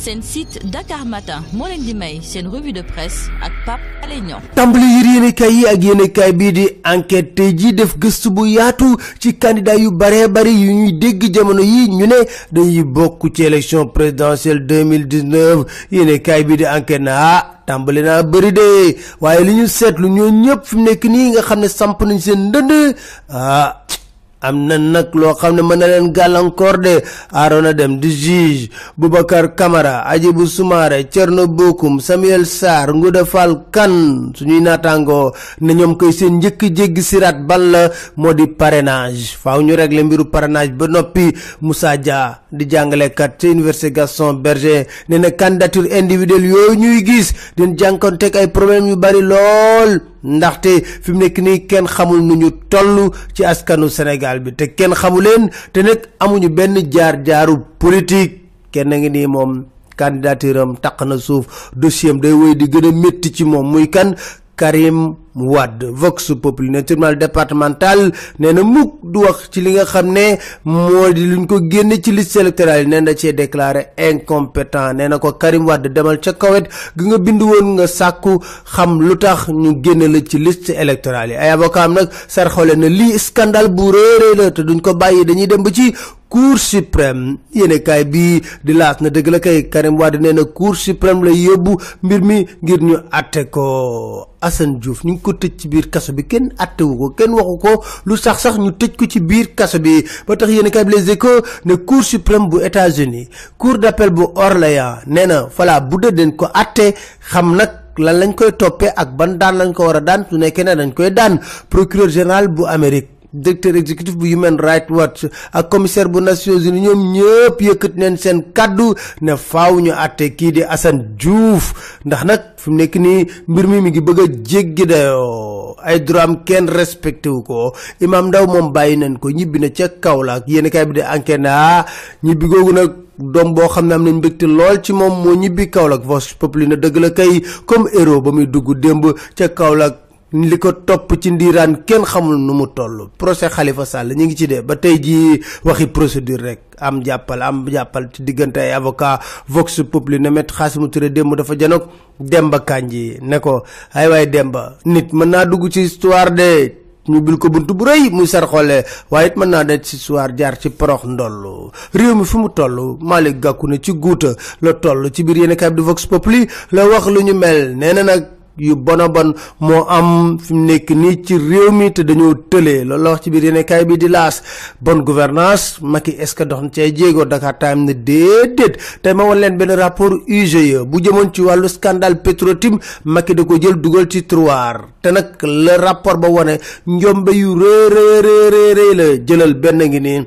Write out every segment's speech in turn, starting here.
seen site Dakar Matin moo leen di may seen revue de presse ak Pape Alé Niang tàmbali yër yéenekaay yi ak yéenekaay bii di enquête tey jii def gëstu bu yaatu ci candidat yu baree bari yu ñuy dégg jamono yi ñu ne dañuy bokk ci élection présidentielle 2019 yéenekaay bii di enquête na ah tàmbali naa bëri de waaye li ñu seetlu ñoo ñëpp fi mu nekk nii nga xam ne samp nañ seen ndënd ah am na nag loo xam ne mën na leen gàllankoor de Arona Dem di juge Boubacar Camara Hadjibou Soumaré Thierno Bocoum Samuel Sarr Ngouda Fall Kane suñuy naataangoo ne ñoom koy seen njëkk jéggi siraat ban la moo di parrainage faaw ñu régler mbiru parrainage ba noppi Moussa Dia di jàngalekat ca université Gaston Berger nee na candidature individuelle yooyu ñuy gis din jànkonteeg ay problème yu bari lool ndaxte fi mu nekk nii kenn xamul nu ñu toll ci askanu Sénégal bi te kenn xamu leen te nag amuñu benn jaar-jaaru politique kenn ngi nii moom candidature am taq na suuf dossier am day wéy di gën a métti ci moom muy kan Karim Wade Vox Populi ne tribunal départemental nee na mukk du wax ci li nga xam ne moo di luñ ko génn ci liste électorale yi nee na cee déclaré incompétent nee na ko Karim Wade demal ca kawet gi nga bind woon nga sàkku xam lu tax ñu génn la ci liste électorale yi ay avocat am nag sarxole na lii scandale bu réerée la te duñ ko bàyyi dañuy dem ba ci cour suprême yéenekaay bii di laas na dëgg la kay Karim Wade nee na cour suprême la yóbbu mbir mi ngir ñu àtte ko Assane Diouf ñu ngi ko tëj ci biir kaso bi kenn àttewu ko kenn waxu ko lu sax sax ñu tëj ko ci biir kaso bi ba tax yéenekaay bi Les Échos ne cour suprême bu États-Unis cour d'appel bu Orléans nee na falaa bu dee dañ ko àtte xam nag lan lañ koy toppee ak ban daan lañ ko war a daan su nekkee ne dañ koy daan procureur général bu Amérique directeur exécutif bu Human Rights Watch ak commissaire bu Nations Unies ñoom ñëpp yëkkat neen seen kàddu ne faaw ñu àtte kii di Assane Diouf ndax nag fi mu nekk nii mbir mi mi ngi bëgg a jéggi dayoo ay droit am kenn respecté wu ko Imam Ndaw moom bàyyi nañ ko ñibbi na ca Kaolack yéen kay bi de enquête naa ah, ñibbi googu nag doom boo xam ne am nañ mbégte lool ci moom moo ñibbi Kaolack Vox Populi na dëgg la kay comme héros ba muy dugg démb ca Kaolack li ko topp ci ndiiraan kenn xamul nu mu toll procès Khalifa Sall ñu ngi ci dee ba tey jii waxi procédure rek am jàppal am jàppal ci diggante ay avocat vox populi ne met Khassimou Touré démb dafa janoog Demba Kandji ne ko ay waay Demba nit mën naa dugg ci histoire de ñu bil ko bunt bu rëy muy sar xoolee waaye it mën naa de ci soir jaar ci porox ndoll réew mi fi mu toll Malick Gakou ne ci guuta la toll ci biir yéen a kaay bi di Vox Populi la wax lu ñu mel nee na nag yu bon a bon moo am fi mu nekk nii ci réew mi te dañoo tëlee loolu la wax ci biir yéene kaay bi di laas bonne gouvernance Macky est-ce que dox na cee jéego Dakar Time ne déedéet tey ma wan leen benn rapport UGE bu jëmoon ci wàllu scandale Petro-Tim Macky da ko jël dugal ci tiroir te nag le rapport ba wane njombe yu rëy rëy rëy la jëlal benn ngi nii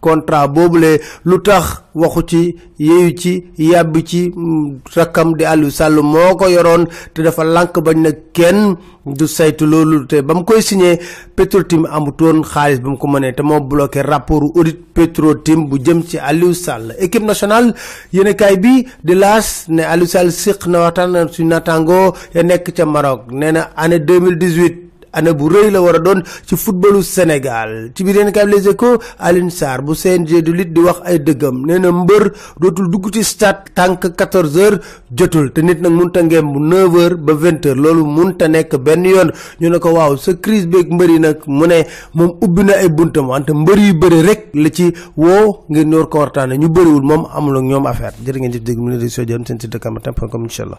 contrat boobule lu tax waxu ci yeeyu ci yàbb ci mm, rakkam di Aliou Sall moo ko yoroon te dafa lànk bañ na kenn du saytu loolu te ba mu koy signé Petro-Tim amutoon xaalis ba mu ko mënee te moo bloqué rapport audit Petro-Tim bu jëm ci Aliou Sall équipe nationale yéenekaay bi di laas ne Aliou Sall séq na waxtaan su naataango ya nekk ca Maroc nee na année 2018 année bu rëy la war a doon ci footballu Sénégal ci biir yéen kaay Les Échos Alioune Sarr bu CNG du lit di wax ay dëggam nee na mbër dootul dugg ci stade tànk 14 heures jotul te nit nag munta ngeem bu 9 heures ba 20 heures loolu munta nekk benn yoon ñu ne ko waaw sa crise beeg mbër yi nag mu ne moom ubbi na ay buntam wante mbër yu bëri rek la ci woo ngir ñor ko waxtaane ñu bëriwul moom amul ak ñoom affaire jërë ngeen jëf dégg mu ne di soo jëm seen site de Kamatin point com incha allah